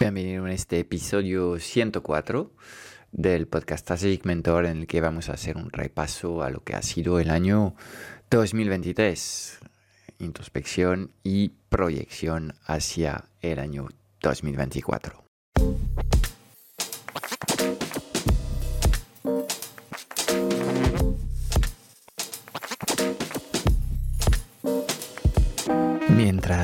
Bienvenido en este episodio 104 del podcast Strategic Mentor en el que vamos a hacer un repaso a lo que ha sido el año 2023, introspección y proyección hacia el año 2024.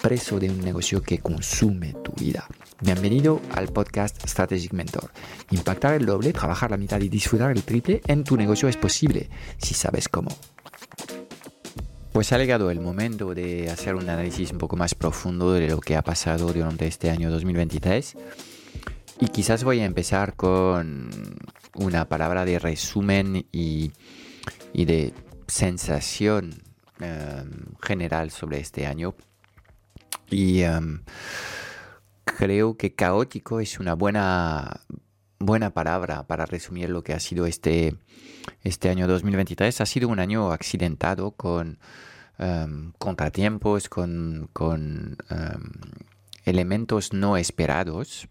preso de un negocio que consume tu vida. Bienvenido al podcast Strategic Mentor. Impactar el doble, trabajar la mitad y disfrutar el triple en tu negocio es posible si sabes cómo. Pues ha llegado el momento de hacer un análisis un poco más profundo de lo que ha pasado durante este año 2023. Y quizás voy a empezar con una palabra de resumen y, de sensación em, general sobre este año. Y em, creo que caótico es una buena, buena palabra para resumir lo que ha sido este, este año 2023. Ha sido un año accidentado con em, contratiempos, con, con elementos no esperados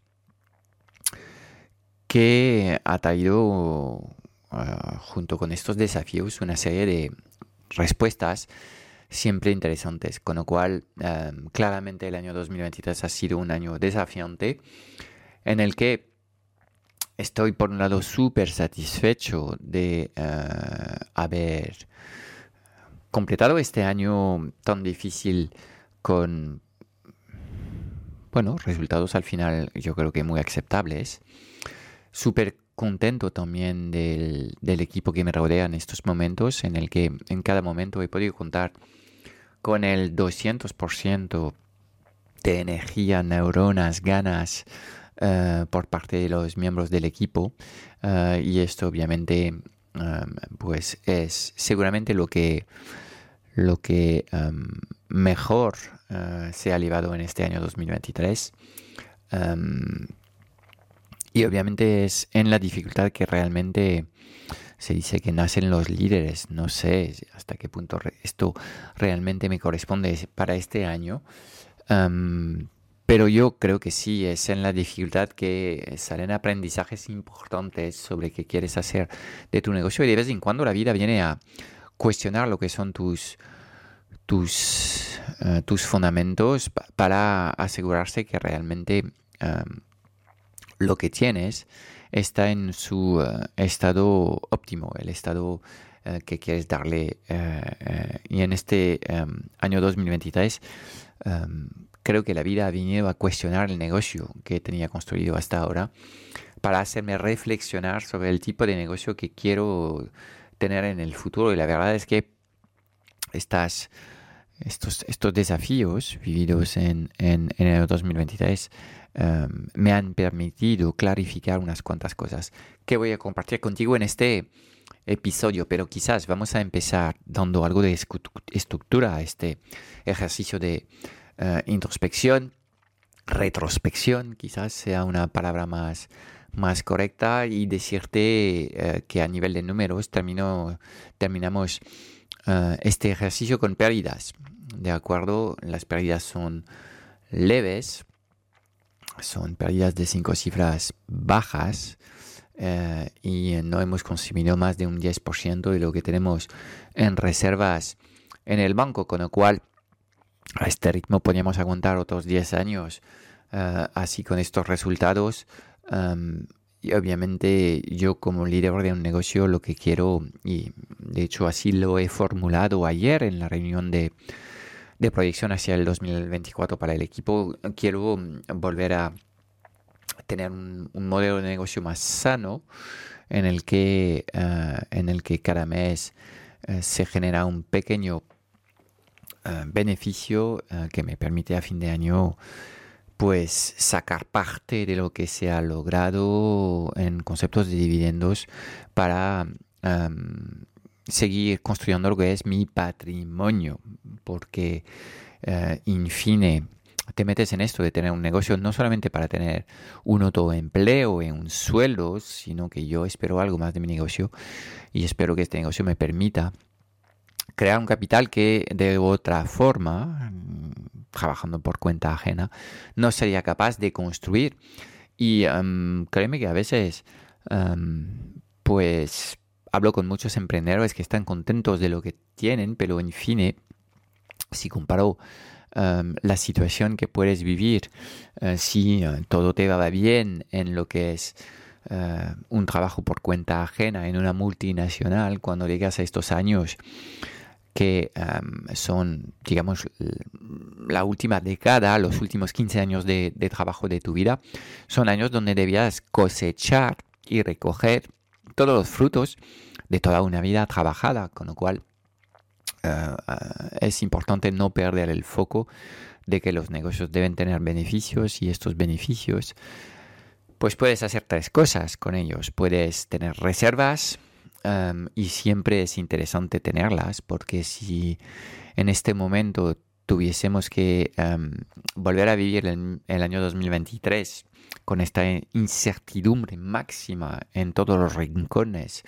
que ha traído Ah, junto con estos desafíos una serie de respuestas siempre interesantes, con lo cual em, claramente el año 2023 ha sido un año desafiante en el que estoy por un lado súper satisfecho de eh, haber completado este año tan difícil con bueno, resultados al final yo creo que muy aceptables. Súper contento también del, equipo que me rodea en estos momentos, en el que en cada momento he podido contar con el 200% de energía, neuronas, ganas eh, por parte de los miembros del equipo. Eh, y esto obviamente em, pues es seguramente lo que, lo que em, mejor eh, se ha llevado en este año 2023. Y obviamente es en la dificultad que realmente se dice que nacen los líderes. No sé hasta qué punto esto realmente me corresponde para este año. pero yo creo que sí, es en la dificultad que salen aprendizajes importantes sobre qué quieres hacer de tu negocio y de vez en cuando la vida viene a cuestionar lo que son tus, tus, eh, tus fundamentos para asegurarse que realmente lo que tienes está en su eh, estado óptimo, el estado eh, que quieres darle. Eh, y en este em, año 2023 em, creo que la vida ha venido a cuestionar el negocio que tenía construido hasta ahora para hacerme reflexionar sobre el tipo de negocio que quiero tener en el futuro. Y la verdad es que estas, estos, estos desafíos vividos en, en, en el 2023 Em, me han permitido clarificar unas cuantas cosas que voy a compartir contigo en este episodio, pero quizás vamos a empezar dando algo de estructura a este ejercicio de eh, introspección, retrospección, quizás sea una palabra más, más correcta y decirte eh, que a nivel de números termino, terminamos eh, este ejercicio con pérdidas. De acuerdo, las pérdidas son leves, son pérdidas de cinco cifras bajas eh, y no hemos consumido más de un 10% de lo que tenemos en reservas en el banco, con lo cual a este ritmo podríamos aguantar otros 10 años eh, así con estos resultados. Em, y obviamente yo como líder de un negocio lo que quiero, y de hecho así lo he formulado ayer en la reunión de, de proyección hacia el 2024 para el equipo, quiero mm, volver a tener un, modelo de negocio más sano en el que, eh, en el que cada mes eh, se genera un pequeño eh, beneficio que me permite a fin de año pues sacar parte de lo que se ha logrado en conceptos de dividendos para em, seguir construyendo lo que es mi patrimonio, porque uh, in fine te metes en esto de tener un negocio no solamente para tener un autoempleo en un sueldo, sino que yo espero algo más de mi negocio y espero que este negocio me permita crear un capital que de otra forma, trabajando por cuenta ajena, no sería capaz de construir. Y um, créeme que a veces, um, pues, hablo con muchos emprendedores que están contentos de lo que tienen, pero en fin, si comparo um, la situación que puedes vivir, uh, si uh, todo te va bien en lo que es uh, un trabajo por cuenta ajena en una multinacional, cuando llegas a estos años, que son, digamos, la última década, los últimos 15 años de, trabajo de tu vida, son años donde debías cosechar y recoger todos los frutos de toda una vida trabajada, con lo cual eh, eh, es importante no perder el foco de que los negocios deben tener beneficios y estos beneficios, pues puedes hacer tres cosas con ellos. Puedes tener reservas, y siempre es interesante tenerlas porque si en este momento tuviésemos que volver a vivir el, el, año 2023 con esta incertidumbre máxima en todos los rincones,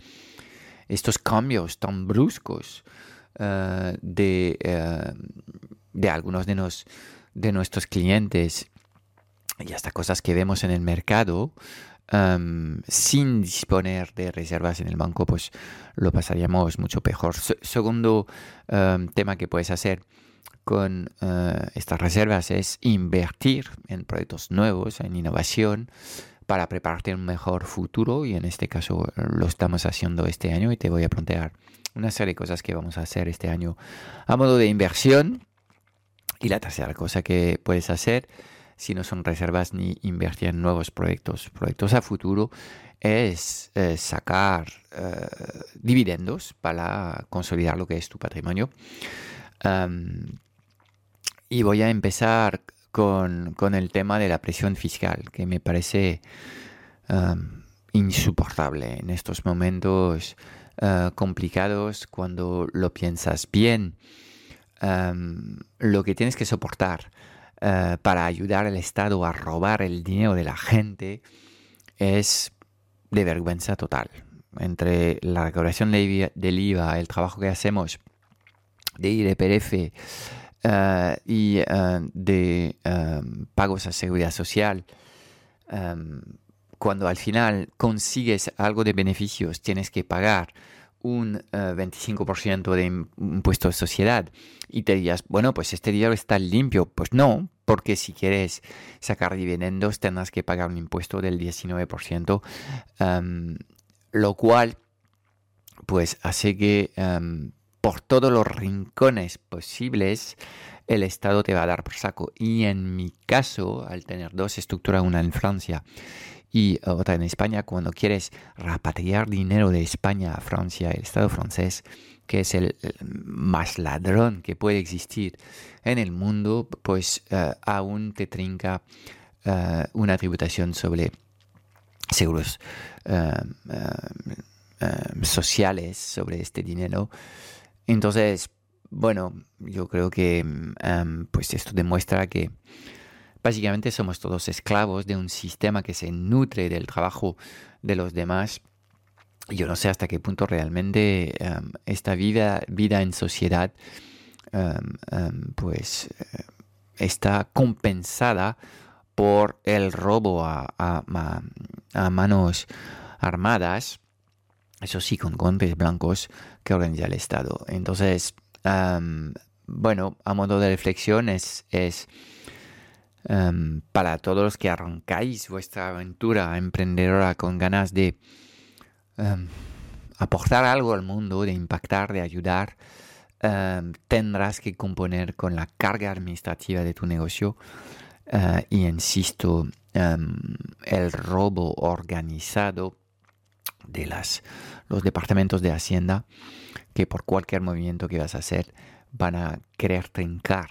estos cambios tan bruscos uh, de, uh, de, algunos de, nos, de nuestros clientes y hasta cosas que vemos en el mercado, sin disponer de reservas en el banco, pues lo pasaríamos mucho peor. segundo tema que puedes hacer con eh, estas reservas es invertir en proyectos nuevos, en innovación, para prepararte un mejor futuro y en este caso lo estamos haciendo este año y te voy a plantear una serie de cosas que vamos a hacer este año a modo de inversión. Y la tercera cosa que puedes hacer si no son reservas ni invertir en nuevos proyectos. Proyectos a futuro es eh, sacar eh, dividendos para consolidar lo que es tu patrimonio. Y voy a empezar con, el tema de la presión fiscal, que me parece insoportable en estos momentos eh, complicados cuando lo piensas bien. lo que tienes que soportar eh, para ayudar al Estado a robar el dinero de la gente es de vergüenza total. Entre la recaudación del IVA, el trabajo que hacemos de IRPF uh, y eh, de pagos a seguridad social, cuando al final consigues algo de beneficios, tienes que pagar un 25% de impuesto de sociedad y te dirías, bueno, pues este dinero está limpio. Pues no, porque si quieres sacar dividendos tendrás que pagar un impuesto del 19%, lo cual pues hace que por todos los rincones posibles el Estado te va a dar por saco. Y en mi caso, al tener dos estructuras, una en Francia y otra en España, cuando quieres repatriar dinero de España a Francia, el Estado francés, que es el, más ladrón que puede existir en el mundo, pues eh, aún te trinca eh, una tributación sobre seguros eh, sociales sobre este dinero. Entonces, bueno, yo creo que pues esto demuestra que Básicamente somos todos esclavos de un sistema que se nutre del trabajo de los demás. Yo no sé hasta qué punto realmente em, esta vida, vida en sociedad em, em, pues eh, está compensada por el robo a, manos armadas, eso sí, con guantes blancos que organiza el Estado. Entonces, bueno, a modo de reflexión es, para todos los que arrancáis vuestra aventura emprendedora con ganas de aportar algo al mundo, de impactar, de ayudar, tendrás que componer con la carga administrativa de tu negocio. Eh, y insisto, el robo organizado de las, los departamentos de Hacienda, que por cualquier movimiento que vas a hacer, van a querer trincar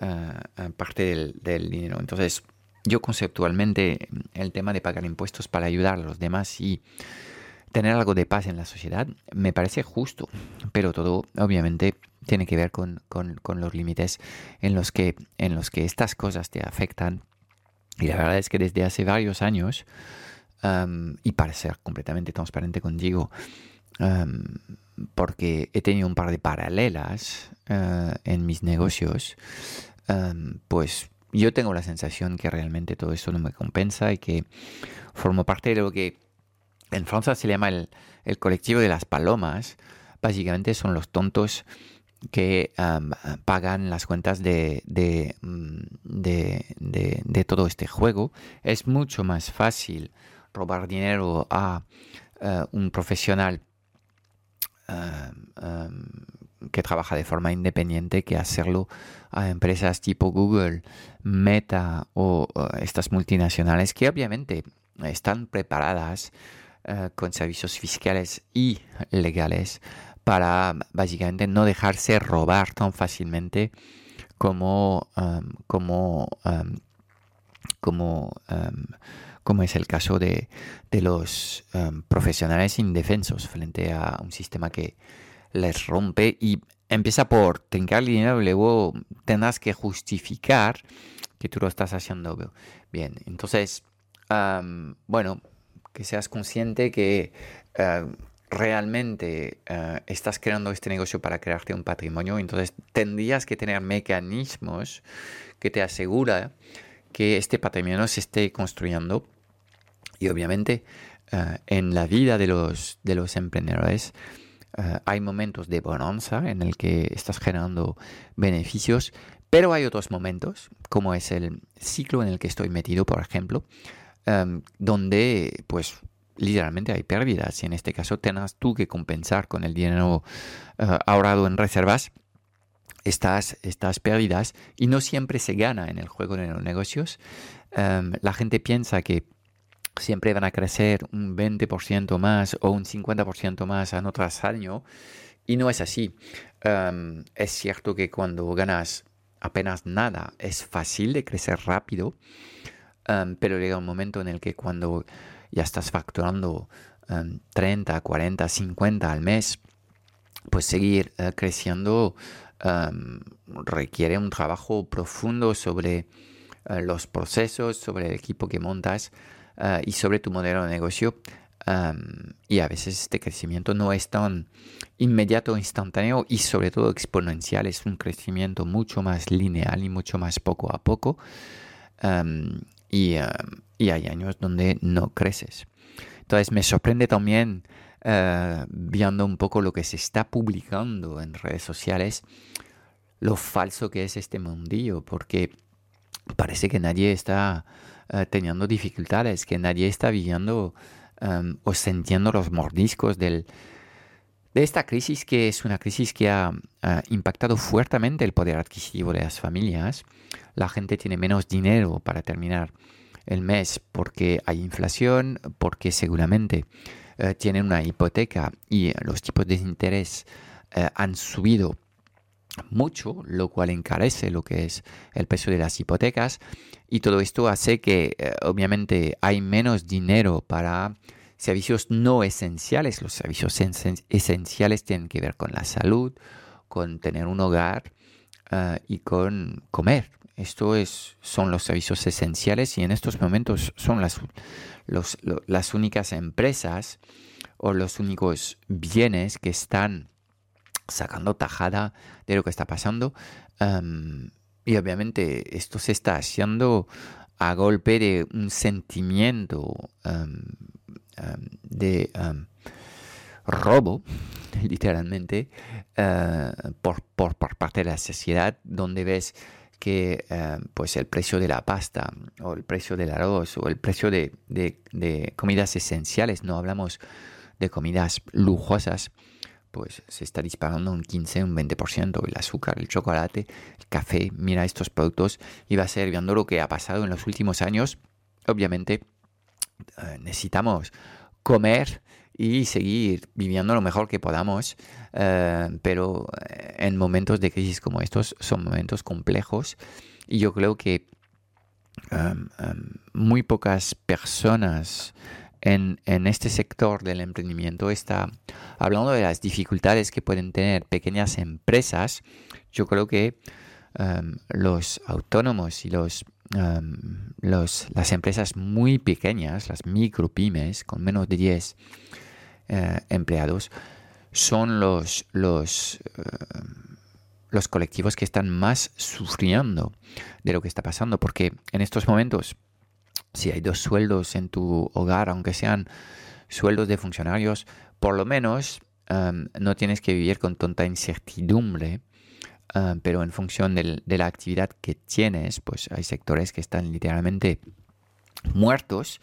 uh, parte del, del, dinero. Entonces, yo conceptualmente el tema de pagar impuestos para ayudar a los demás y tener algo de paz en la sociedad me parece justo, pero todo obviamente tiene que ver con, con, con los límites en los, que, en los que estas cosas te afectan. Y la verdad es que desde hace varios años, y para ser completamente transparente contigo, porque he tenido un par de paralelas uh, en mis negocios, pues yo tengo la sensación que realmente todo esto no me compensa y que formo parte de lo que en Francia se llama el, el colectivo de las palomas. Básicamente son los tontos que pagan las cuentas de, de, mm, de, de, todo este juego. Es mucho más fácil robar dinero a uh, un profesional uh, um, que trabaja de forma independiente que hacerlo a empresas tipo Google, Meta o estas multinacionales que obviamente están preparadas uh, con servicios fiscales y legales para básicamente no dejarse robar tan fácilmente como, um, como, um, como, como es el caso de, de los profesionales indefensos frente a un sistema que les rompe y empieza por trincar dinero y luego tendrás que justificar que tú lo estás haciendo bien. Entonces, bueno, que seas consciente que uh, realmente uh, estás creando este negocio para crearte un patrimonio, entonces tendrías que tener mecanismos que te asegura que este patrimonio se esté construyendo y obviamente uh, en la vida de los, de los emprendedores hay momentos de bonanza en el que estás generando beneficios, pero hay otros momentos, como es el ciclo en el que estoy metido, por ejemplo, Em, donde pues literalmente hay pérdidas y en este caso tengas tú que compensar con el dinero eh, ahorrado en reservas estas, estas pérdidas y no siempre se gana en el juego de los negocios. Em, la gente piensa que siempre van a crecer un 20% más o un 50% más año tras año y no es así. Em, es cierto que cuando ganas apenas nada es fácil de crecer rápido, pero llega un momento en el que cuando ya estás facturando 30, 40, 50 al mes, pues seguir uh, creciendo requiere un trabajo profundo sobre uh, los procesos, sobre el equipo que montas uh, y sobre tu modelo de negocio. y a veces este crecimiento no es tan inmediato, instantáneo y sobre todo exponencial, es un crecimiento mucho más lineal y mucho más poco a poco. Um, y, hay años donde no creces. Entonces me sorprende también uh, viendo un poco lo que se está publicando en redes sociales, lo falso que es este mundillo, porque parece que nadie está uh, teniendo dificultades, que nadie está viviendo um, o sintiendo los mordiscos del, de esta crisis, que es una crisis que ha impactado fuertemente el poder adquisitivo de las familias. La gente tiene menos dinero para terminar el mes porque hay inflación, porque seguramente eh, tienen una hipoteca y los tipos de interés eh, han subido mucho, lo cual encarece lo que es el precio de las hipotecas y todo esto hace que eh, obviamente hay menos dinero para servicios no esenciales. Los servicios esenciales tienen que ver con la salud, con tener un hogar y con comer. Esto es, son los servicios esenciales y en estos momentos son las, las únicas empresas o los únicos bienes que están sacando tajada de lo que está pasando. y obviamente esto se está haciendo a golpe de un sentimiento de robo, literalmente, eh, por, por, por parte de la sociedad, donde ves que pues el precio de la pasta o el precio del arroz o el precio de, de, comidas esenciales, no hablamos de comidas lujosas, pues se está disparando un 15, un 20%, el azúcar, el chocolate, el café, mira estos productos. Y va a ser viendo lo que ha pasado en los últimos años, obviamente eh, necesitamos comer y seguir viviendo lo mejor que podamos, eh, pero en momentos de crisis como estos son momentos complejos. Y yo creo que muy pocas personas en, este sector del emprendimiento está hablando de las dificultades que pueden tener pequeñas empresas. Yo creo que em, los autónomos y los, las empresas muy pequeñas, las micropymes con menos de 10 eh, empleados, son los, los los colectivos que están más sufriendo de lo que está pasando, porque en estos momentos, si hay dos sueldos en tu hogar, aunque sean sueldos de funcionarios, por lo menos em, no tienes que vivir con tonta incertidumbre, em, pero en función de la actividad que tienes, pues hay sectores que están literalmente muertos,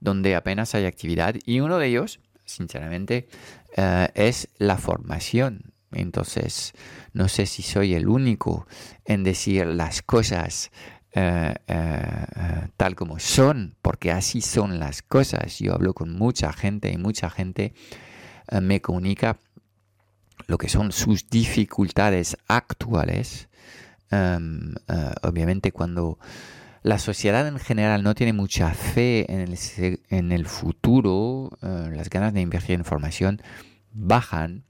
donde apenas hay actividad, y uno de ellos, sinceramente, eh, es la formación. Entonces, no sé si soy el único en decir las cosas eh, eh, tal como son, porque así son las cosas. Yo hablo con mucha gente y mucha gente eh, me comunica lo que son sus dificultades actuales. Em, obviamente cuando la sociedad en general no tiene mucha fe en el, futuro, las ganas de invertir en formación bajan.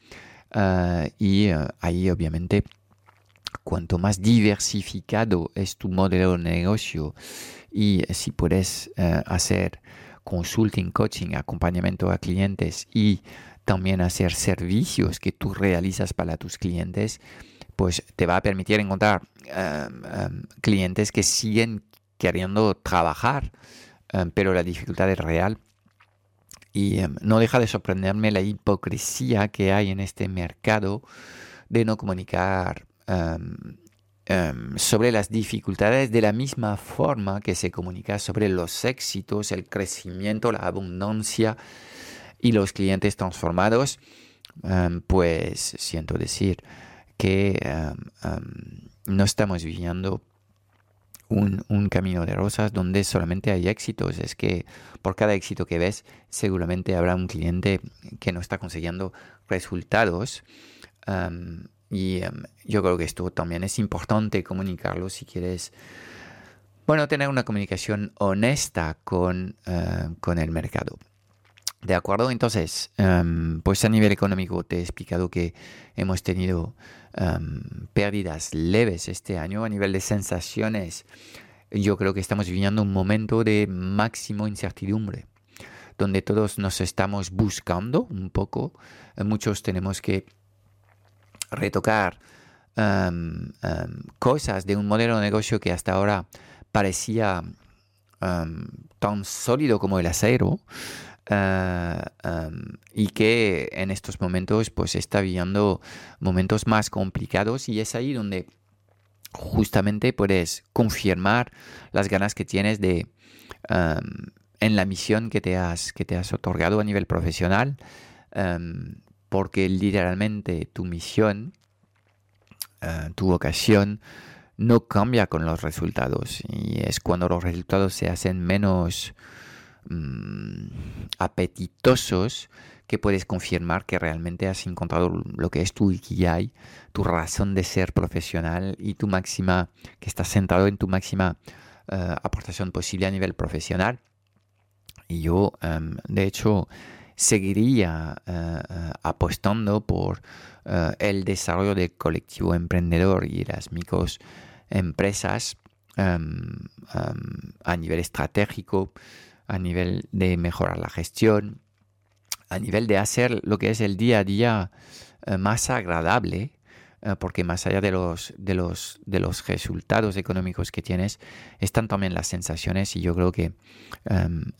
Y ah, ahí obviamente cuanto más diversificado es tu modelo de negocio y si puedes ah, hacer consulting, coaching, acompañamiento a clientes y también hacer servicios que tú realizas para tus clientes, pues te va a permitir encontrar clientes que siguen queriendo trabajar, pero la dificultad es real. Y em, no deja de sorprenderme la hipocresía que hay en este mercado de no comunicar em, em, sobre las dificultades de la misma forma que se comunica sobre los éxitos, el crecimiento, la abundancia y los clientes transformados. pues siento decir que no estamos viviendo un, camino de rosas donde solamente hay éxitos. Es que por cada éxito que ves, seguramente habrá un cliente que no está consiguiendo resultados. Y yo creo que esto también es importante comunicarlo si quieres, bueno, tener una comunicación honesta con, eh, con el mercado. ¿De acuerdo? Entonces, pues a nivel económico te he explicado que hemos tenido pérdidas leves este año. A nivel de sensaciones, yo creo que estamos viviendo un momento de máximo incertidumbre, donde todos nos estamos buscando un poco. Muchos tenemos que retocar cosas de un modelo de negocio que hasta ahora parecía tan sólido como el acero. Eh, em, y que en estos momentos pues está viviendo momentos más complicados y es ahí donde justamente puedes confirmar las ganas que tienes de em, en la misión que te has que te has otorgado a nivel profesional em, porque literalmente tu misión eh, tu vocación no cambia con los resultados y es cuando los resultados se hacen menos Mm, apetitosos que puedes confirmar que realmente has encontrado lo que es tu Ikigai, tu razón de ser profesional y tu máxima, que estás centrado en tu máxima eh, aportación posible a nivel profesional. Y yo, em, de hecho, seguiría eh, eh, apostando por el desarrollo del colectivo emprendedor y las microempresas em, em, a nivel estratégico a nivel de mejorar la gestión, a nivel de hacer lo que es el día a día eh, más agradable, eh, porque más allá de los, de, los, de los resultados económicos que tienes, están también las sensaciones y yo creo que em,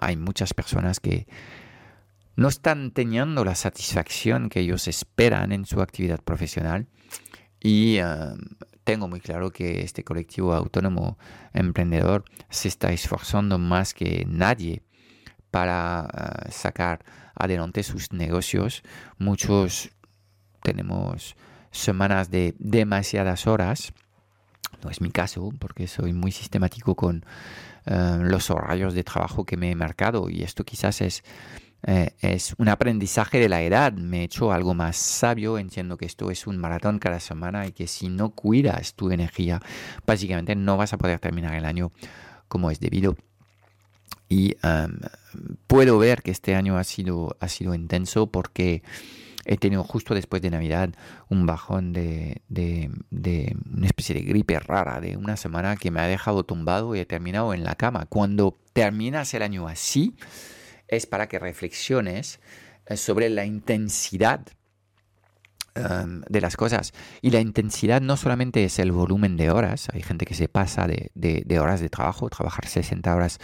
hay muchas personas que no están teniendo la satisfacción que ellos esperan en su actividad profesional y em, tengo muy claro que este colectivo autónomo emprendedor se está esforzando más que nadie para eh, sacar adelante sus negocios. Muchos tenemos semanas de demasiadas horas. No es mi caso porque soy muy sistemático con eh, los horarios de trabajo que me he marcado y esto quizás es eh, es un aprendizaje de la edad. Me he hecho algo más sabio. Entiendo que esto es un maratón cada semana y que si no cuidas tu energía, básicamente no vas a poder terminar el año como es debido. Y em, puedo ver que este año ha sido, ha sido intenso porque he tenido justo después de Navidad un bajón de, de, de, una especie de gripe rara de una semana que me ha dejado tumbado y he terminado en la cama. Cuando terminas el año así, es para que reflexiones eh, sobre la intensidad em, de las cosas. Y la intensidad no solamente es el volumen de horas, hay gente que se pasa de, de, horas de trabajo, trabajar 60 horas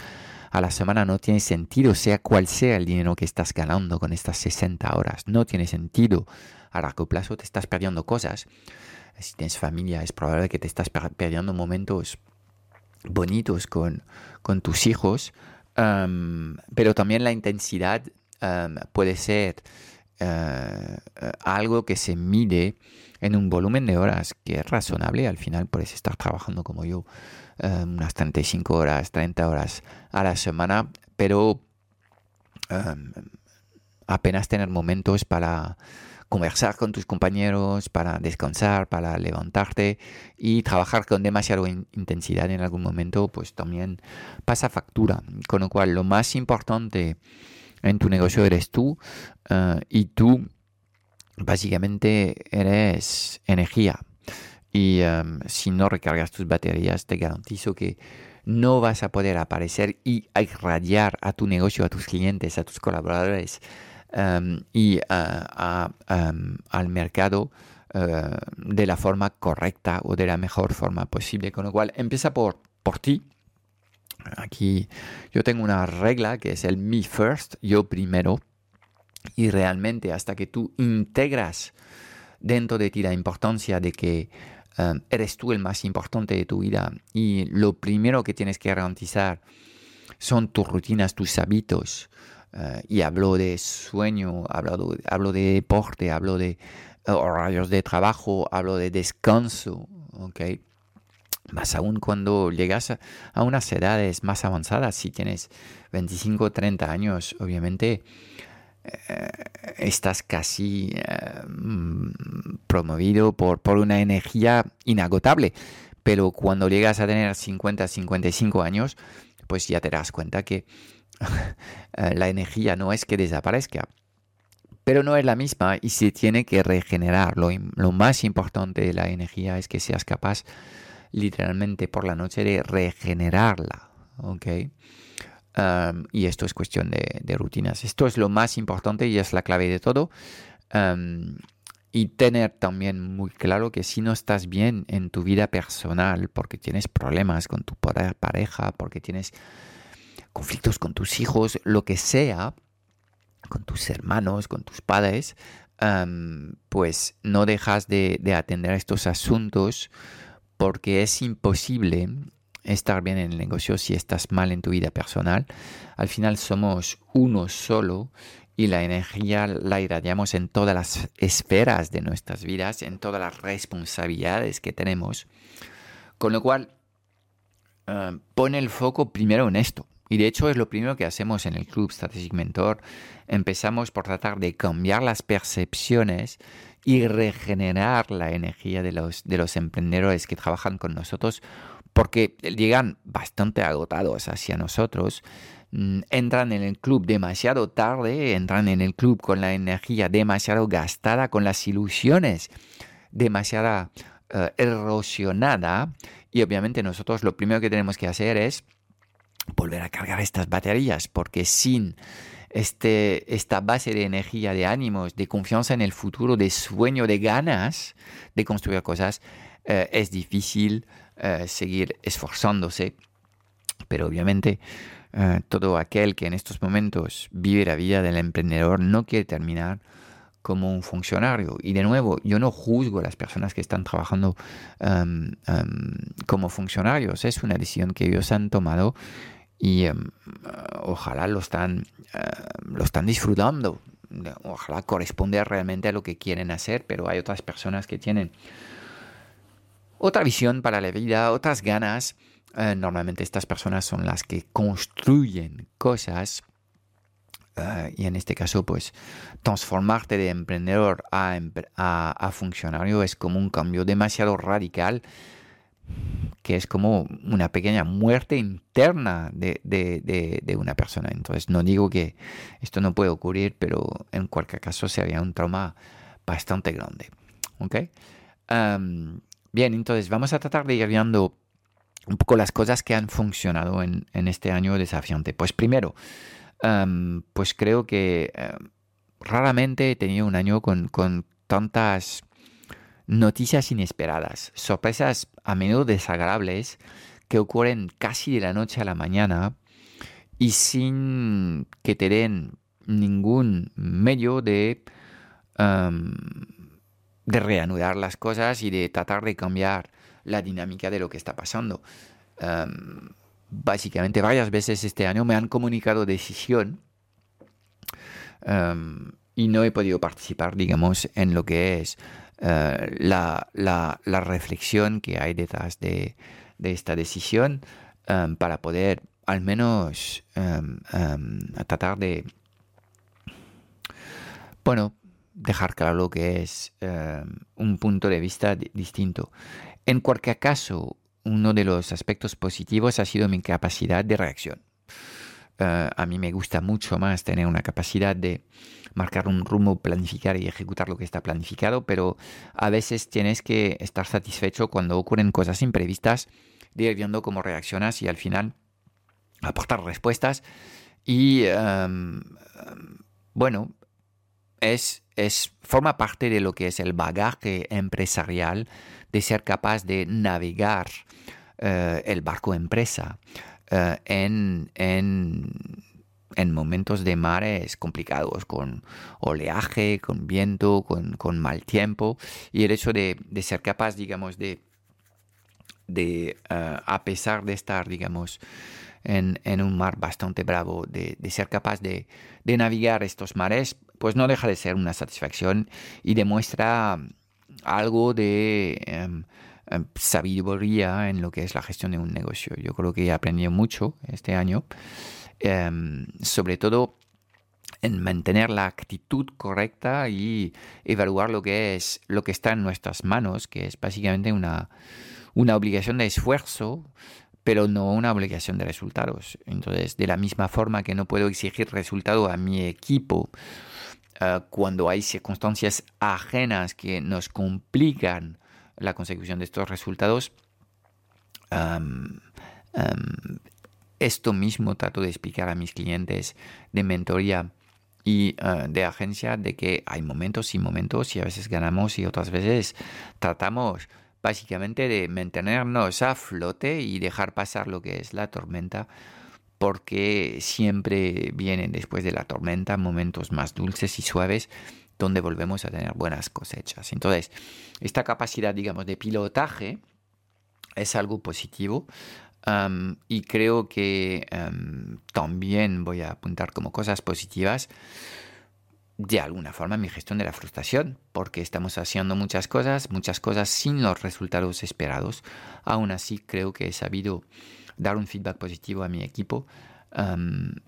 a la semana no tiene sentido, sea cual sea el dinero que estás ganando con estas 60 horas, no tiene sentido. A largo plazo te estás perdiendo cosas. Si tienes familia, es probable que te estás perdiendo momentos bonitos con, con tus hijos, pero también la intensidad puede ser eh, algo que se mide en un volumen de horas que es razonable. Al final puedes estar trabajando como yo unas 35 horas, 30 horas a la semana, pero apenas tener momentos para conversar con tus compañeros, para descansar, para levantarte y trabajar con demasiada intensidad en algún momento, pues también pasa factura. Con lo cual, lo más importante en tu negocio eres tú eh, y tú básicamente eres energía. Y em, si no recargas tus baterías, te garantizo que no vas a poder aparecer y irradiar a tu negocio, a tus clientes, a tus colaboradores Em, y eh, em, al mercado eh, de la forma correcta o de la mejor forma posible. Con lo cual, empieza por, por ti. Aquí yo tengo una regla que es el me first, yo primero. Y realmente hasta que tú integras dentro de ti la importancia de que em, eres tú el más importante de tu vida y lo primero que tienes que garantizar son tus rutinas, tus hábitos, eh, y hablo de sueño, hablo, hablo de deporte, hablo de eh, horarios de trabajo, hablo de descanso, ¿ok? Más aún cuando llegas a, unas edades más avanzadas, si tienes 25 o 30 años, obviamente estás casi mm, promovido por, por una energía inagotable. Pero cuando llegas a tener 50, 55 años, pues ya te das cuenta que Eh, la energía no es que desaparezca, pero no es la misma y se tiene que regenerar. Lo, más importante de la energía es que seas capaz literalmente por la noche de regenerarla. Y esto es cuestión de, rutinas. Esto es lo más importante y es la clave de todo. y tener también muy claro que si no estás bien en tu vida personal, porque tienes problemas con tu pareja, porque tienes conflictos con tus hijos, lo que sea, con tus hermanos, con tus padres, pues no dejas de, atender estos asuntos porque es imposible estar bien en el negocio si estás mal en tu vida personal. Al final somos uno solo y la energía la irradiamos en todas las esferas de nuestras vidas, en todas las responsabilidades que tenemos. Con lo cual, pone el foco primero en esto. Y de hecho es lo primero que hacemos en el Club Strategic Mentor. Empezamos por tratar de cambiar las percepciones y regenerar la energía de los, de los emprendedores que trabajan con nosotros porque llegan bastante agotados hacia nosotros, mm, entran en el club demasiado tarde, entran en el club con la energía demasiado gastada, con las ilusiones demasiado eh, erosionada y obviamente nosotros lo primero que tenemos que hacer es volver a cargar estas baterías, porque sin este, esta base de energía, de ánimos, de confianza en el futuro, de sueño, de ganas de construir cosas, eh, es difícil eh, seguir esforzándose. Pero obviamente eh, todo aquel que en estos momentos vive la vida del emprendedor no quiere terminar como un funcionario. Y de nuevo, yo no juzgo a las personas que están trabajando em, em, como funcionarios. Es una decisión que ellos han tomado y em, ojalá lo están, lo están disfrutando. Ojalá corresponde realmente a lo que quieren hacer, pero hay otras personas que tienen otra visión para la vida, otras ganas. Eh, normalmente estas personas son las que construyen cosas eh, y en este caso, pues transformarte de emprendedor a, a, funcionario es como un cambio demasiado radical que es como una pequeña muerte interna de, de, de, una persona. Entonces no digo que esto no puede ocurrir, pero en cualquier caso sería un trauma bastante grande. ¿Ok? Bien, entonces vamos a tratar de ir viendo un poco las cosas que han funcionado en, en este año desafiante. Pues primero, pues creo que raramente he tenido un año con, con, tantas noticias inesperadas, sorpresas a menudo desagradables que ocurren casi de la noche a la mañana y sin que te den ningún medio de, de reanudar las cosas y de tratar de cambiar la dinámica de lo que está pasando. Básicamente varias veces este año me han comunicado decisión em, y no he podido participar, digamos, en lo que es eh, la, reflexión que hay detrás de, esta decisión em, para poder al menos em, tratar de, bueno, dejar claro lo que es un punto de vista distinto. En cualquier caso, uno de los aspectos positivos ha sido mi capacidad de reacción. Eh, a mí me gusta mucho más tener una capacidad de marcar un rumbo, planificar y ejecutar lo que está planificado, pero a veces tienes que estar satisfecho cuando ocurren cosas imprevistas, de ir viendo cómo reaccionas y al final aportar respuestas. Y em, bueno, es, es, forma parte de lo que es el bagaje empresarial de ser capaz de navegar eh, el barco empresa eh, en, en, momentos de mares complicados, con oleaje, con viento, con, mal tiempo, y el hecho de, ser capaz, digamos, de, de eh, a pesar de estar, digamos, en, un mar bastante bravo, de, ser capaz de, de, navegar estos mares, pues no deja de ser una satisfacción y demuestra algo de em, sabiduría en lo que es la gestión de un negocio. Yo creo que he aprendido mucho este año, em, sobre todo en mantener la actitud correcta y evaluar lo que es lo que está en nuestras manos, que es básicamente una, una obligación de esfuerzo, pero no una obligación de resultados. Entonces, de la misma forma que no puedo exigir resultado a mi equipo eh, cuando hay circunstancias ajenas que nos complican la consecución de estos resultados, esto mismo trato de explicar a mis clientes de mentoría y eh, de agencia de que hay momentos y momentos y a veces ganamos y otras veces tratamos básicamente de mantenernos a flote y dejar pasar lo que es la tormenta porque siempre vienen después de la tormenta momentos más dulces y suaves donde volvemos a tener buenas cosechas. Entonces, esta capacidad, digamos, de pilotaje es algo positivo y creo que también voy a apuntar como cosas positivas de alguna forma mi gestión de la frustración, porque estamos haciendo muchas cosas, muchas cosas sin los resultados esperados. Aún así, creo que he sabido dar un feedback positivo a mi equipo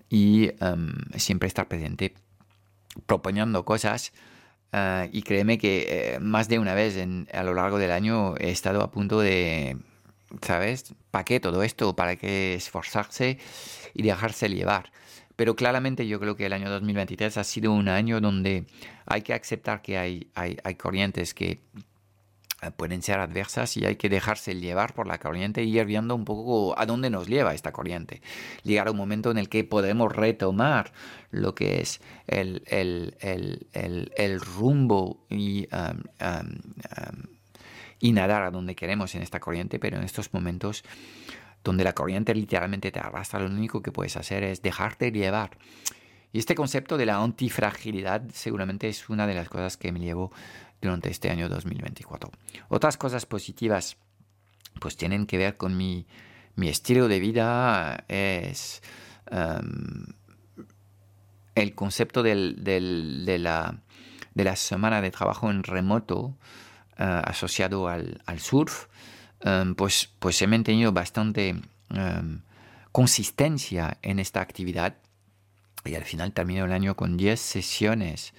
y siempre estar presente proponiendo cosas. Ah, y créeme que eh, más de una vez a lo largo del año he estado a punto de, ¿sabes? ¿Para qué todo esto? ¿Para qué esforzarse y dejarse llevar? Pero claramente yo creo que el año 2023 ha sido un año donde hay que aceptar que hay, hay, corrientes que eh, pueden ser adversas y hay que dejarse llevar por la corriente y ir viendo un poco a dónde nos lleva esta corriente. Llegar a un momento en el que podemos retomar lo que es el, el, el, el rumbo y, um, um, um, y nadar a donde queremos en esta corriente, pero en estos momentos donde la corriente literalmente te arrastra, lo único que puedes hacer es dejarte llevar. Y este concepto de la antifragilidad seguramente es una de las cosas que me llevo durante este año 2024. Otras cosas positivas pues tienen que ver con mi, estilo de vida, es em, el concepto de, la, de, la, semana de trabajo en remoto eh, asociado al, surf, em, pues, pues he mantenido bastante em, consistencia en esta actividad Y al final termino el año con 10 sesiones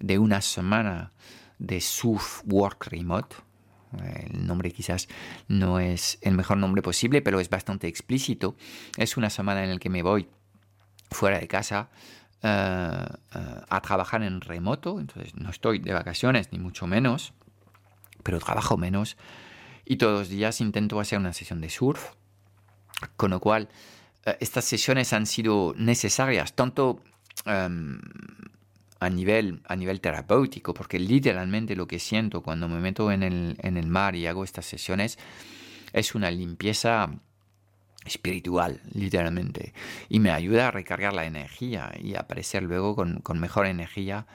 de una semana de Surf Work Remote. El nombre quizás no es el mejor nombre posible, pero es bastante explícito. Es una semana en la que me voy fuera de casa eh, eh, a trabajar en remoto. Entonces no estoy de vacaciones, ni mucho menos, pero trabajo menos. Y todos los días intento hacer una sesión de surf. Con lo cual, eh, estas sesiones han sido necesarias, tanto em, a nivel, a nivel terapéutico, porque literalmente lo que siento cuando me meto en el, en el mar y hago estas sesiones es una limpieza espiritual, literalmente, y me ayuda a recargar la energía y aparecer luego con, con mejor energía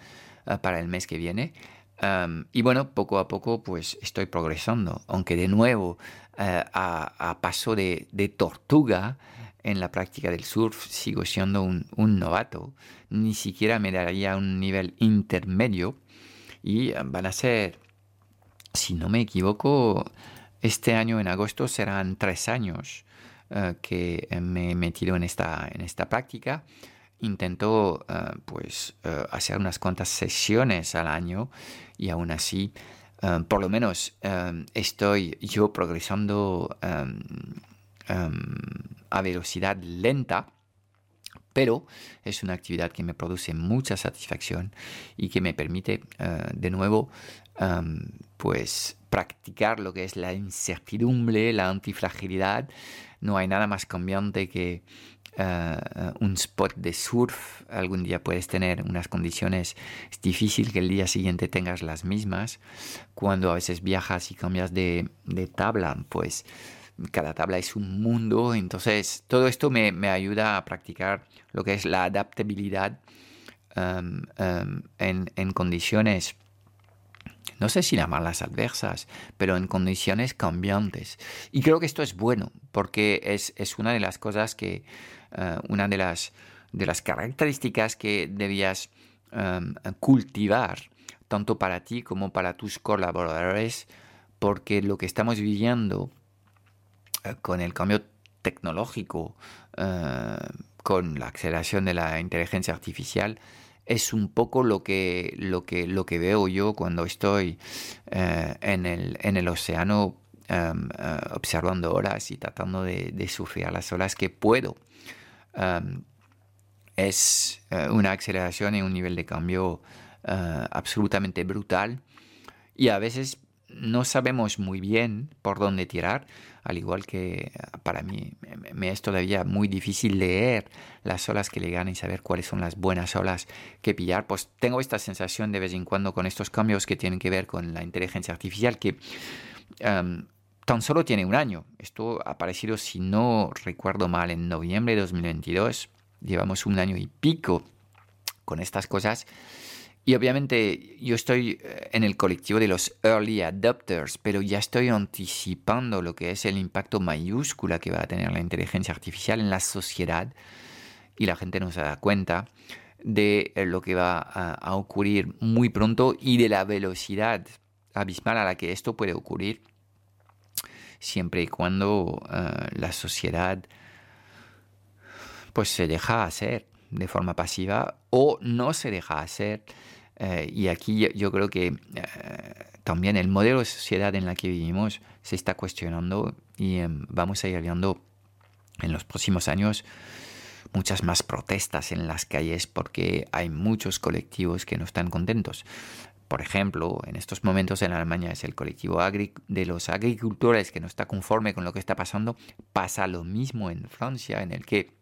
uh, para el mes que viene. Um, y bueno, poco a poco pues estoy progresando, aunque de nuevo uh, a, a, paso de, de tortuga, en la práctica del surf sigo siendo un, un novato, ni siquiera me daría un nivel intermedio y van a ser, si no me equivoco, este año en agosto serán tres años uh, que me he metido en esta, en esta práctica. Intento uh, pues uh, hacer unas cuantas sesiones al año y aún así por lo menos estoy yo progresando a velocidad lenta, pero es una actividad que me produce mucha satisfacción y que me permite de nuevo pues practicar lo que es la incertidumbre, la antifragilidad. No hay nada más cambiante que uh, un spot de surf. Algún día puedes tener unas condiciones, es difícil que el día siguiente tengas las mismas. Cuando a veces viajas y cambias de, tabla, pues cada tabla es un mundo, entonces todo esto me, me ayuda a practicar lo que es la adaptabilidad um, um, en, en, condiciones, no sé si llamarlas adversas, pero en condiciones cambiantes. Y creo que esto es bueno, porque es, es una de las cosas que, uh, una de las, de las características que debías um, cultivar, tanto para ti como para tus colaboradores, porque lo que estamos viviendo eh, con el cambio tecnológico, eh, con la aceleración de la inteligencia artificial, es un poco lo que, lo que, lo que veo yo cuando estoy eh, en, el, en el océano um, uh, observando olas y tratando de, de sufrir las olas que puedo. Um, es uh, una aceleración y un nivel de cambio absolutamente brutal y a veces no sabemos muy bien por dónde tirar, al igual que ah, para mí me es todavía muy difícil leer las olas que le ganan y saber cuáles son las buenas olas que pillar, pues tengo esta sensación de vez en cuando con estos cambios que tienen que ver con la inteligencia artificial que um, tan solo tiene un año. Esto ha aparecido, si no recuerdo mal, en noviembre de 2022. Llevamos un año y pico con estas cosas y obviamente yo estoy eh, en el colectivo de los early adopters, pero ya estoy anticipando lo que es el impacto mayúscula que va a tener la inteligencia artificial en la sociedad y la gente no se da cuenta de eh, lo que va a, ocurrir muy pronto y de la velocidad abismal a la que esto puede ocurrir siempre y cuando uh, la sociedad pues se deja hacer de forma pasiva o no se deja hacer eh, y aquí yo, creo que eh, también el modelo de sociedad en la que vivimos se está cuestionando y em, vamos a ir viendo en los próximos años muchas más protestas en las calles porque hay muchos colectivos que no están contentos. Por ejemplo, en estos momentos en Alemania es el colectivo de los agricultores que no está conforme con lo que está pasando. Pasa lo mismo en Francia, en el que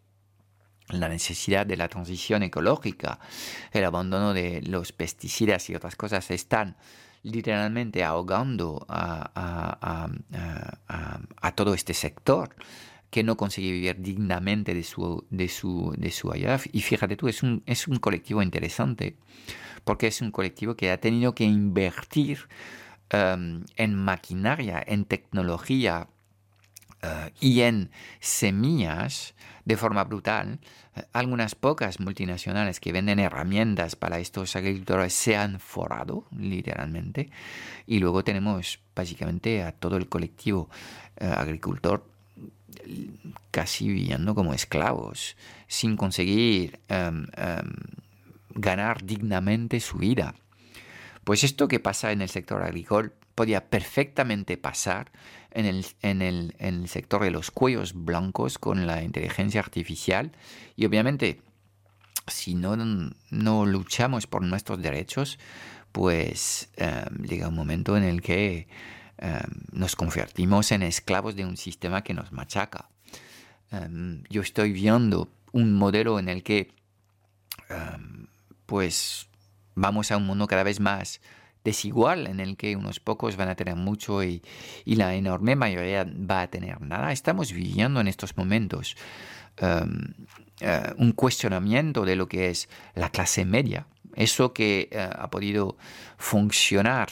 la necesidad de la transición ecológica, el abandono de los pesticidas y otras cosas están literalmente ahogando a, todo este sector que no consigue vivir dignamente de su, de su, de su Y fíjate tú, es un, es un colectivo interesante, porque es un colectivo que ha tenido que invertir um, en maquinaria, en tecnología uh, y en semillas de forma brutal. Algunas pocas multinacionales que venden herramientas para estos agricultores se han forrado, literalmente. Y luego tenemos básicamente a todo el colectivo uh, agricultor casi viviendo como esclavos, sin conseguir em, em, ganar dignamente su vida. Pues esto que pasa en el sector agrícola podía perfectamente pasar en el, en, el, en el, sector de los cuellos blancos con la inteligencia artificial y obviamente si no, no luchamos por nuestros derechos, pues em, llega un momento en el que em, nos convertimos en esclavos de un sistema que nos machaca. Em, yo estoy viendo un modelo en el que pues vamos a un mundo cada vez más desigual en el que unos pocos van a tener mucho y, la enorme mayoría va a tener nada. Estamos viviendo en estos momentos eh, un cuestionamiento de lo que es la clase media, eso que eh, ha podido funcionar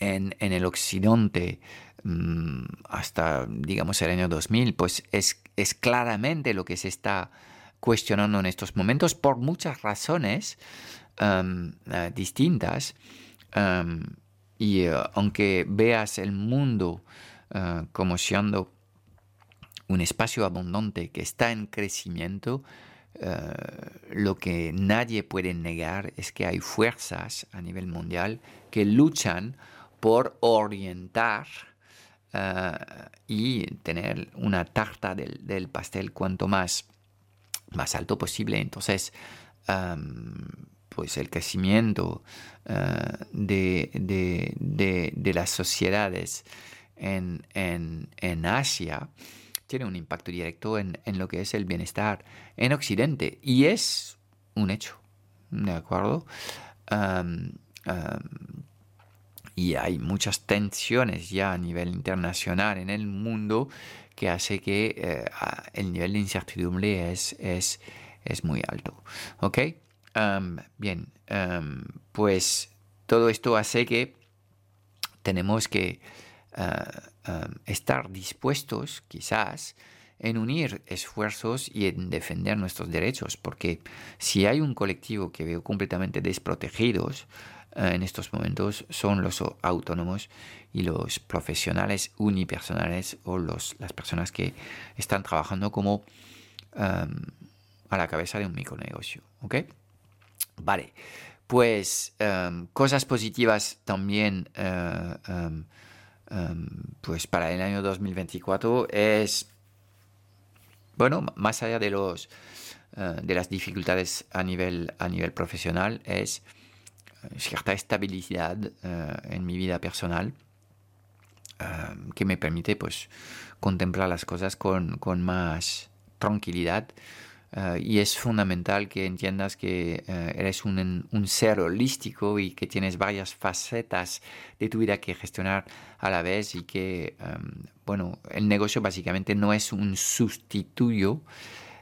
en, el occidente mm, hasta, digamos, el año 2000, pues es, es claramente lo que se está cuestionando en estos momentos por muchas razones em, eh, distintas. Y aunque veas el mundo como siendo un espacio abundante que está en crecimiento, eh, lo que nadie puede negar es que hay fuerzas a nivel mundial que luchan por orientar eh, y tener una tarta del, pastel cuanto más, más alto posible. Entonces, pues el crecimiento eh, de, las sociedades en, en Asia tiene un impacto directo en, lo que es el bienestar en Occidente. Y es un hecho, ¿de acuerdo? y hay muchas tensiones ya a nivel internacional en el mundo que hace que eh, el nivel de incertidumbre es, es, es muy alto. ¿Ok? Bien, pues todo esto hace que tenemos que eh, Um, estar dispuestos quizás en unir esfuerzos y en defender nuestros derechos, porque si hay un colectivo que veo completamente desprotegidos uh, en estos momentos son los autónomos y los profesionales unipersonales o las personas que están trabajando como um, a la cabeza de un micronegocio. ¿ok? Vale, pues um, cosas positivas también. Uh, Em, pues para el año 2024 es, bueno, más allá de, los, eh, de las dificultades a nivel, a nivel profesional, es eh, cierta estabilidad eh, en mi vida personal em, que me permite pues contemplar las cosas con, con más tranquilidad eh, y es fundamental que entiendas que eh, eres un, un, ser holístico y que tienes varias facetas de tu vida que gestionar a la vez y que, em, bueno, el negocio básicamente no es un sustituyo,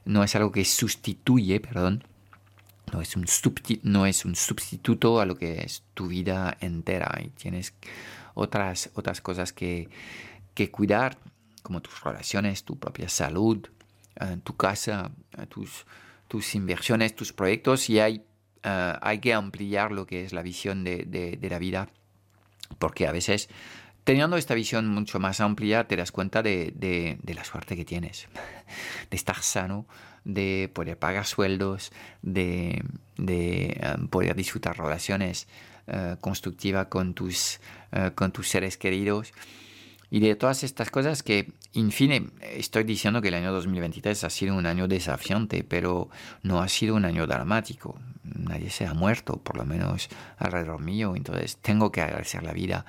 no es algo que sustituye, perdón, no es un, no es un sustituto a lo que es tu vida entera. Y tienes otras, otras cosas que, que cuidar, como tus relaciones, tu propia salud, en tu casa, tus, tus inversiones, tus proyectos y hay, eh, hay que ampliar lo que es la visión de, de, la vida porque a veces teniendo esta visión mucho más amplia te das cuenta de, de, la suerte que tienes, de estar sano, de poder pagar sueldos, de, eh, poder disfrutar relaciones constructivas con tus, con tus seres queridos y de todas estas cosas que, en fin, estoy diciendo que el año 2023 ha sido un año desafiante, pero no ha sido un año dramático. Nadie se ha muerto, por lo menos alrededor mío. Entonces tengo que agradecer la vida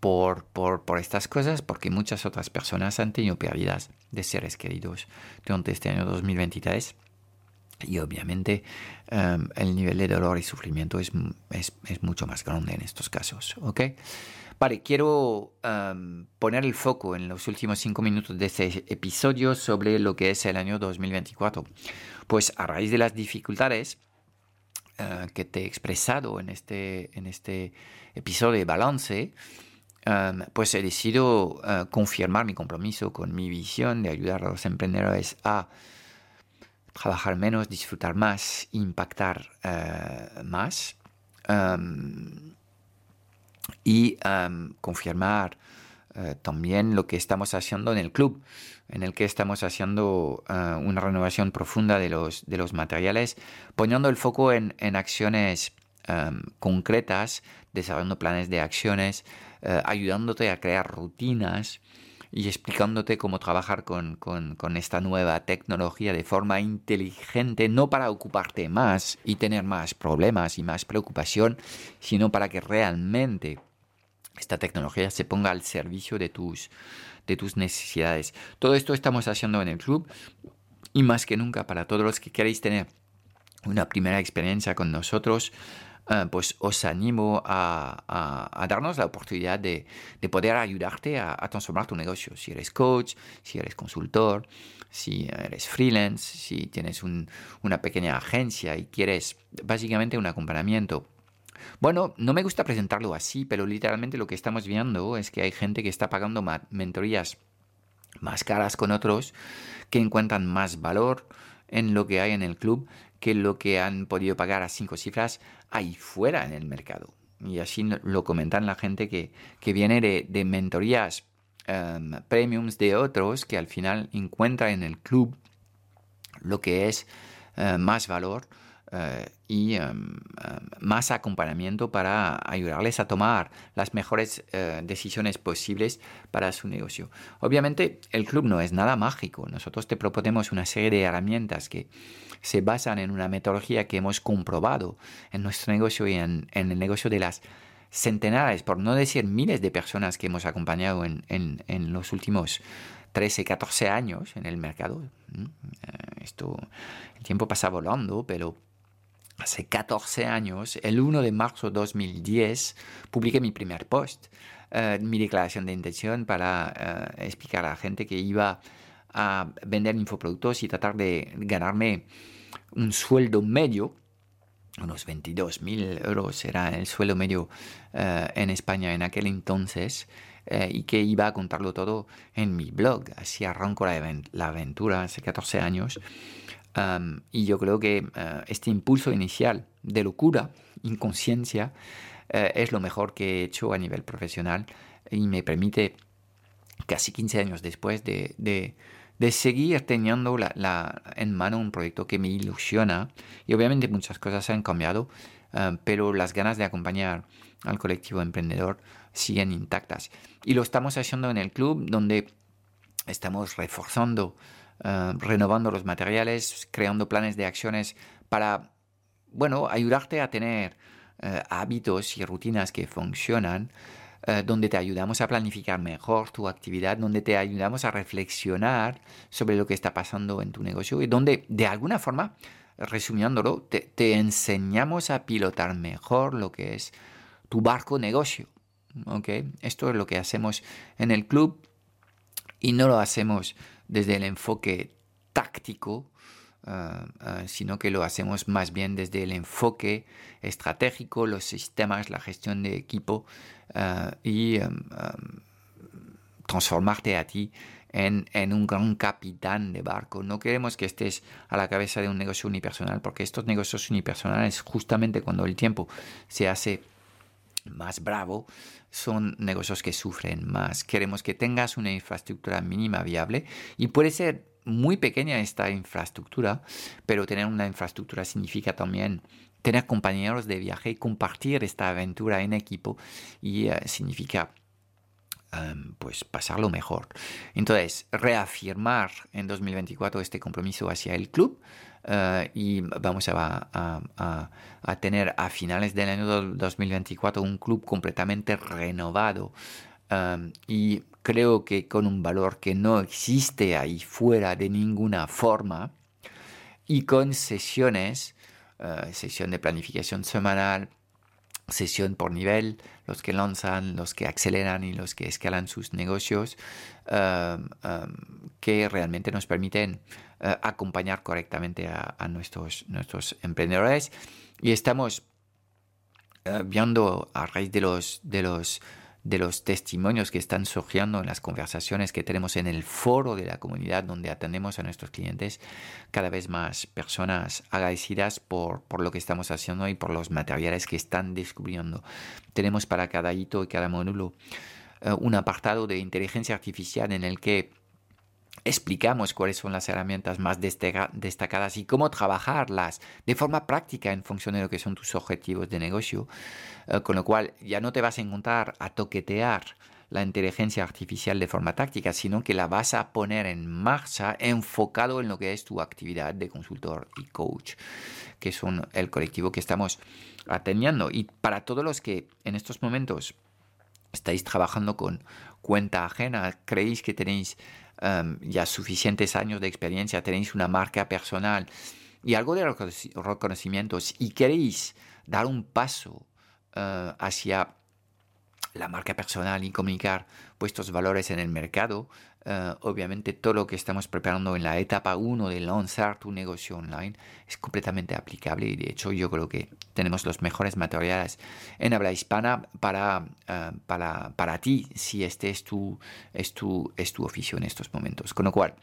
por, por, por, estas cosas, porque muchas otras personas han tenido pérdidas de seres queridos durante este año 2023. Y obviamente em, el nivel de dolor y sufrimiento es, es, es, mucho más grande en estos casos. ¿ok? Vale, quiero poner el foco en los últimos cinco minutos de este episodio sobre lo que es el año 2024. Pues a raíz de las dificultades eh, que te he expresado en este, en este episodio de balance, pues he decidido uh, confirmar mi compromiso con mi visión de ayudar a los emprendedores a trabajar menos, disfrutar más, impactar uh, más. Y confirmar eh, también lo que estamos haciendo en el club, en el que estamos haciendo eh, una renovación profunda de los, de los materiales, poniendo el foco en, acciones em, concretas, desarrollando planes de acciones, eh, ayudándote a crear rutinas y explicándote cómo trabajar con, con, esta nueva tecnología de forma inteligente, no para ocuparte más y tener más problemas y más preocupación, sino para que realmente esta tecnología se ponga al servicio de tus, de tus necesidades. Todo esto estamos haciendo en el club y más que nunca para todos los que queréis tener una primera experiencia con nosotros, eh, pues os animo a, darnos la oportunidad de, poder ayudarte a, transformar tu negocio. Si eres coach, si eres consultor, si eres freelance, si tienes una pequeña agencia y quieres básicamente un acompañamiento bueno, no me gusta presentarlo así, pero literalmente lo que estamos viendo es que hay gente que está pagando mentorías más caras con otros, que encuentran más valor en lo que hay en el club que lo que han podido pagar a cinco cifras ahí fuera en el mercado. Y así lo comentan la gente que, viene de, mentorías em, premiums de otros que al final encuentran en el club lo que es eh, más valor eh, y em, em, más acompañamiento para ayudarles a tomar las mejores eh, decisiones posibles para su negocio. Obviamente el club no es nada mágico. Nosotros te proponemos una serie de herramientas que se basan en una metodología que hemos comprobado en nuestro negocio y en, el negocio de las centenares, por no decir miles de personas que hemos acompañado en, en los últimos 13, 14 años en el mercado. Eh, esto, el tiempo pasa volando, pero hace 14 años, el 1 de marzo de 2010, publiqué mi primer post, eh, mi declaración de intención para eh, explicar a la gente que iba a vender infoproductos y tratar de ganarme un sueldo medio, unos 22 mil euros era el sueldo medio eh, en España en aquel entonces, y que iba a contarlo todo en mi blog. Así arranco la, la aventura hace 14 años y yo creo que eh, este impulso inicial de locura, inconsciencia, eh, es lo mejor que he hecho a nivel profesional y me permite, casi 15 años después, de, de, seguir teniendo la, en mano un proyecto que me ilusiona. Y obviamente muchas cosas han cambiado, eh, pero las ganas de acompañar al colectivo emprendedor siguen intactas. Y lo estamos haciendo en el club donde estamos reforzando eh, renovando los materiales, creando planes de acciones para, bueno, ayudarte a tener eh, hábitos y rutinas que funcionan, eh, donde te ayudamos a planificar mejor tu actividad, donde te ayudamos a reflexionar sobre lo que está pasando en tu negocio y donde, de alguna forma, resumiéndolo, te, te enseñamos a pilotar mejor lo que es tu barco negocio. ¿okay? Esto es lo que hacemos en el club y no lo hacemos desde el enfoque táctico, ah, ah, sino que lo hacemos más bien desde el enfoque estratégico, los sistemas, la gestión de equipo ah, y em, em, transformarte a ti en, un gran capitán de barco. No queremos que estés a la cabeza de un negocio unipersonal, porque estos negocios unipersonales, justamente cuando el tiempo se hace más bravo, son negocios que sufren más. Queremos que tengas una infraestructura mínima viable y puede ser muy pequeña esta infraestructura, pero tener una infraestructura significa también tener compañeros de viaje y compartir esta aventura en equipo y eh, significa em, pues pasarlo mejor. Entonces, reafirmar en 2024 este compromiso hacia el club eh, y vamos a, tener a finales del año 2024 un club completamente renovado eh, y creo que con un valor que no existe ahí fuera de ninguna forma y con sesiones, eh, sesión de planificación semanal, sesión por nivel, los que lanzan, los que aceleran y los que escalan sus negocios, que realmente nos permiten eh, acompañar correctamente a, nuestros, emprendedores. Y estamos eh, viendo a raíz de los, testimonios que están surgiendo en las conversaciones que tenemos en el foro de la comunidad donde atendemos a nuestros clientes, cada vez más personas agradecidas por, por lo que estamos haciendo y por los materiales que están descubriendo. Tenemos para cada hito y cada módulo un apartado de inteligencia artificial en el que explicamos cuáles son las herramientas más destacadas y cómo trabajarlas de forma práctica en función de lo que son tus objetivos de negocio, eh, con lo cual ya no te vas a encontrar a toquetear la inteligencia artificial de forma táctica, sino que la vas a poner en marcha enfocado en lo que es tu actividad de consultor y coach, que son el colectivo que estamos atendiendo. Y para todos los que en estos momentos estáis trabajando con cuenta ajena, creéis que tenéis Em, ya suficientes años de experiencia, tenéis una marca personal y algo de reconocimientos y queréis dar un paso eh, hacia la marca personal y comunicar vuestros valores en el mercado, eh, obviamente todo lo que estamos preparando en la etapa 1 de lanzar tu negocio online es completamente aplicable y de hecho yo creo que tenemos los mejores materiales en habla hispana para, eh, para, para ti si este es tu, es, tu, es tu oficio en estos momentos. Con lo cual,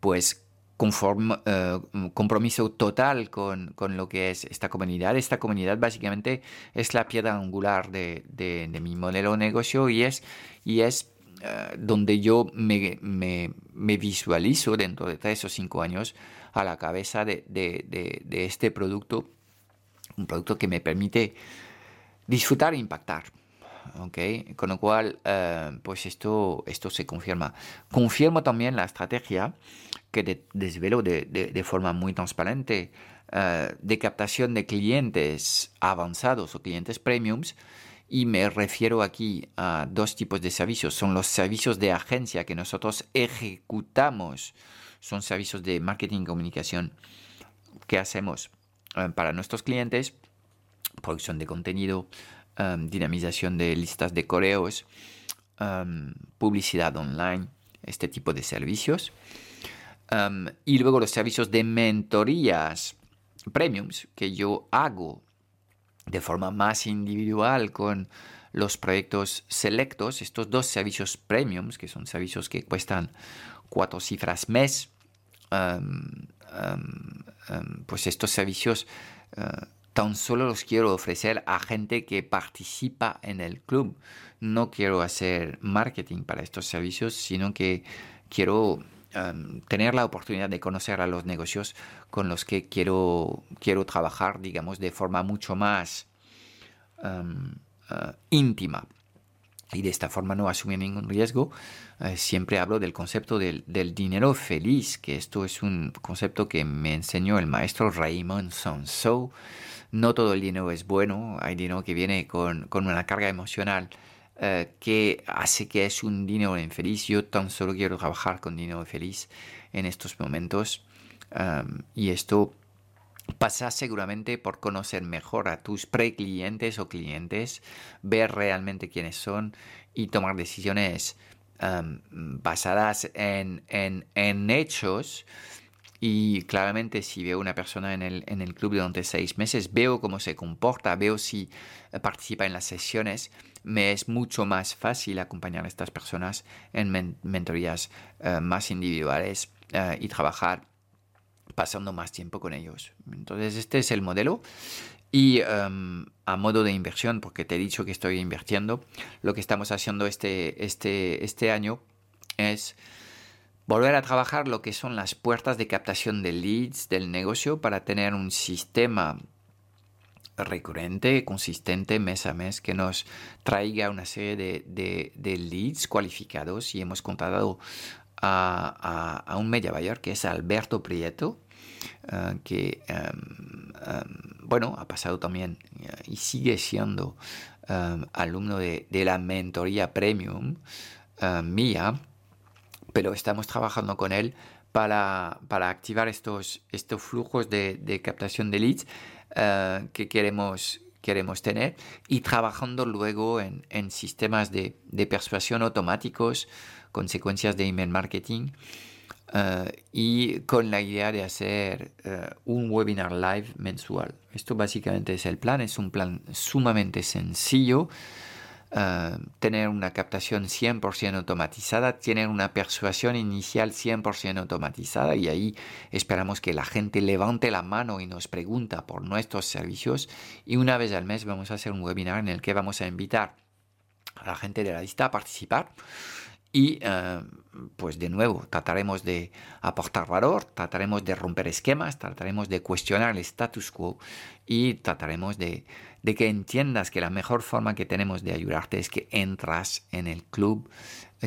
pues conforme, eh, compromiso total con, con, lo que es esta comunidad. Esta comunidad básicamente es la piedra angular de, de, mi modelo de negocio y es, y es eh, donde yo me, me, me, visualizo dentro de tres o cinco años a la cabeza de, de este producto, un producto que me permite disfrutar e impactar. Okay. Con lo cual, eh, pues esto, esto se confirma. Confirmo también la estrategia que desvelo de, de, forma muy transparente eh, de captación de clientes avanzados o clientes premiums. Y me refiero aquí a dos tipos de servicios. Son los servicios de agencia que nosotros ejecutamos. Son servicios de marketing y comunicación que hacemos eh, para nuestros clientes. Producción de contenido, em, dinamización de listas de correos, em, publicidad online, este tipo de servicios y luego los servicios de mentorías premiums que yo hago de forma más individual con los proyectos selectos, estos dos servicios premiums, que son servicios que cuestan cuatro cifras mes, pues estos servicios uh, tan solo los quiero ofrecer a gente que participa en el club. No quiero hacer marketing para estos servicios, sino que quiero Tener la oportunidad de conocer a los negocios con los que quiero, quiero trabajar, digamos, de forma mucho más eh, íntima. Y de esta forma no asumir ningún riesgo. Eh, siempre hablo del concepto del, dinero feliz, que esto es un concepto que me enseñó el maestro Raymond Sonso. No todo el dinero es bueno, hay dinero que viene con, con una carga emocional eh, que hace que es un dinero infeliz. Yo tan solo quiero trabajar con dinero feliz en estos momentos. y esto pasa seguramente por conocer mejor a tus pre-clientes o clientes, ver realmente quiénes son y tomar decisiones basadas en, en, en hechos y claramente si veo una persona en el, en el club durante seis meses, veo cómo se comporta, veo si eh, participa en las sesiones, me es mucho más fácil acompañar a estas personas en mentorías eh, más individuales eh, y trabajar pasando más tiempo con ellos. Entonces este es el modelo. Y em, a modo de inversión, porque te he dicho que estoy invirtiendo, lo que estamos haciendo este, este, este año es volver a trabajar lo que son las puertas de captación de leads del negocio para tener un sistema recurrente, consistente mes a mes que nos traiga una serie de, leads cualificados. Y hemos contado a, un media buyer que es Alberto Prieto, eh, que em, em, bueno, ha pasado también eh, y sigue siendo em, alumno de, de, la mentoría premium eh, mía pero estamos trabajando con él para, para activar estos, estos flujos de, captación de leads uh, que queremos, queremos tener y trabajando luego en, sistemas de, persuasión automáticos, consecuencias de email marketing uh, y con la idea de hacer uh, un webinar live mensual. Esto básicamente es el plan, es un plan sumamente sencillo. Eh, tener una captación 100% automatizada, tener una persuasión inicial 100% automatizada y ahí esperamos que la gente levante la mano y nos pregunta por nuestros servicios y una vez al mes vamos a hacer un webinar en el que vamos a invitar a la gente de la lista a participar. Y eh, pues de nuevo, trataremos de aportar valor, trataremos de romper esquemas, trataremos de cuestionar el status quo y trataremos de, que entiendas que la mejor forma que tenemos de ayudarte es que entras en el club,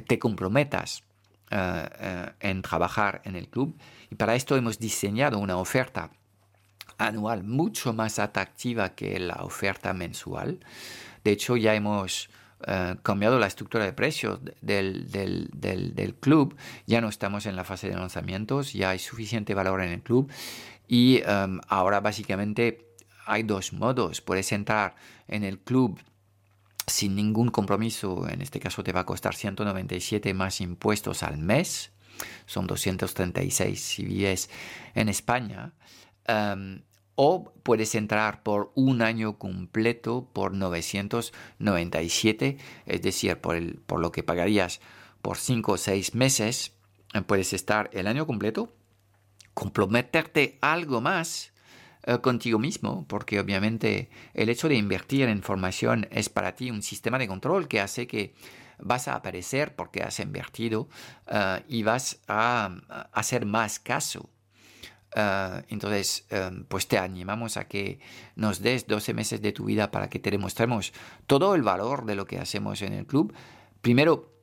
te comprometas eh, eh, en trabajar en el club. Y para esto hemos diseñado una oferta anual mucho más atractiva que la oferta mensual. De hecho, ya hemos eh, cambiado la estructura de precios del, club, ya no estamos en la fase de lanzamientos, ya hay suficiente valor en el club y em, ahora básicamente hay dos modos. Puedes entrar en el club sin ningún compromiso, en este caso te va a costar 197 más impuestos al mes, son 236 si en España. Em, o puedes entrar por un año completo por 997, es decir, por, el, por lo que pagarías por 5 o 6 meses, eh, puedes estar el año completo, comprometerte algo más eh, contigo mismo, porque obviamente el hecho de invertir en formación es para ti un sistema de control que hace que vas a aparecer porque has invertido eh, y vas a hacer más caso Ah, entonces, em, pues te animamos a que nos des 12 meses de tu vida para que te demostremos todo el valor de lo que hacemos en el club. Primero,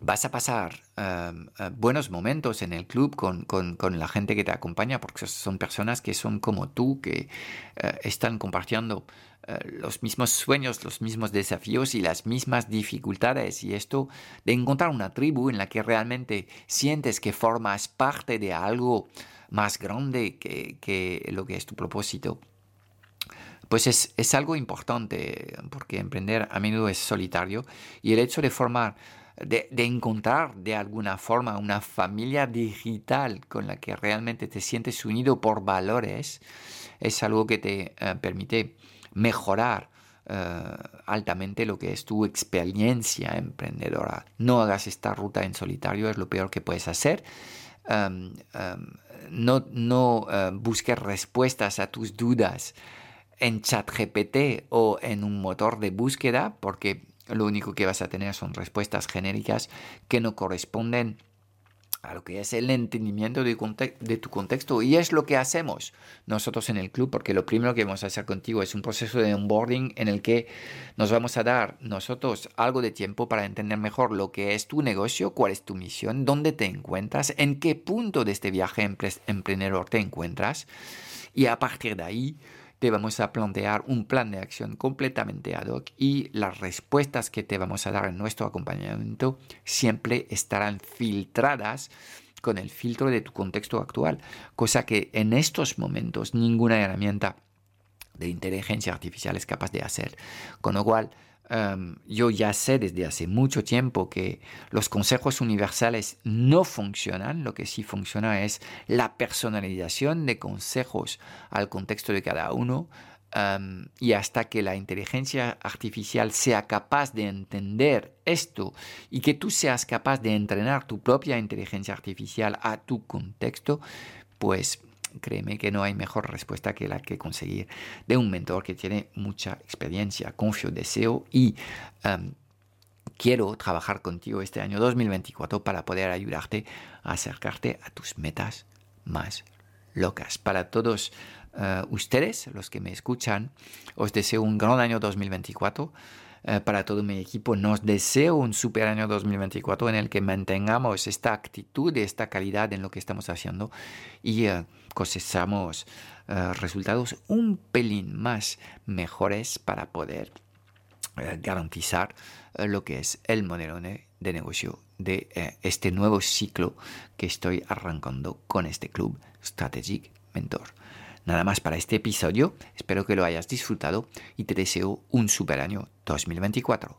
vas a pasar em, eh, buenos momentos en el club con, la gente que te acompaña, porque son personas que son como tú, que eh, están compartiendo eh, los mismos sueños, los mismos desafíos y las mismas dificultades. Y esto de encontrar una tribu en la que realmente sientes que formas parte de algo más grande que, lo que es tu propósito, pues es, algo importante, porque emprender a menudo es solitario y el hecho de formar, de, encontrar de alguna forma una familia digital con la que realmente te sientes unido por valores, es algo que te eh, permite mejorar eh, altamente lo que es tu experiencia emprendedora. No hagas esta ruta en solitario, es lo peor que puedes hacer. No, no busques respuestas a tus dudas en ChatGPT o en un motor de búsqueda, porque lo único que vas a tener son respuestas genéricas que no corresponden a lo que es el entendimiento de, tu contexto. Y es lo que hacemos nosotros en el club, porque lo primero que vamos a hacer contigo es un proceso de onboarding en el que nos vamos a dar nosotros algo de tiempo para entender mejor lo que es tu negocio, cuál es tu misión, dónde te encuentras, en qué punto de este viaje emprendedor te encuentras. Y a partir de ahí te vamos a plantear un plan de acción completamente ad hoc y las respuestas que te vamos a dar en nuestro acompañamiento siempre estarán filtradas con el filtro de tu contexto actual, cosa que en estos momentos ninguna herramienta de inteligencia artificial es capaz de hacer. Con lo cual, Yo ya sé desde hace mucho tiempo que los consejos universales no funcionan, lo que sí funciona es la personalización de consejos al contexto de cada uno. Y hasta que la inteligencia artificial sea capaz de entender esto y que tú seas capaz de entrenar tu propia inteligencia artificial a tu contexto, pues créeme que no hay mejor respuesta que la que conseguir de un mentor que tiene mucha experiencia. Confío, deseo y em, quiero trabajar contigo este año 2024 para poder ayudarte a acercarte a tus metas más locas. Para todos eh, ustedes, los que me escuchan, os deseo un gran año 2024. Eh, para todo mi equipo. Nos deseo un super año 2024 en el que mantengamos esta actitud esta calidad en lo que estamos haciendo y uh, cosechamos eh, resultados un pelín más mejores para poder garantizar lo que es el modelo de negocio de este nuevo ciclo que estoy arrancando con este club Strategic Mentor. Nada más para este episodio, espero que lo hayas disfrutado y te deseo un super año 2024.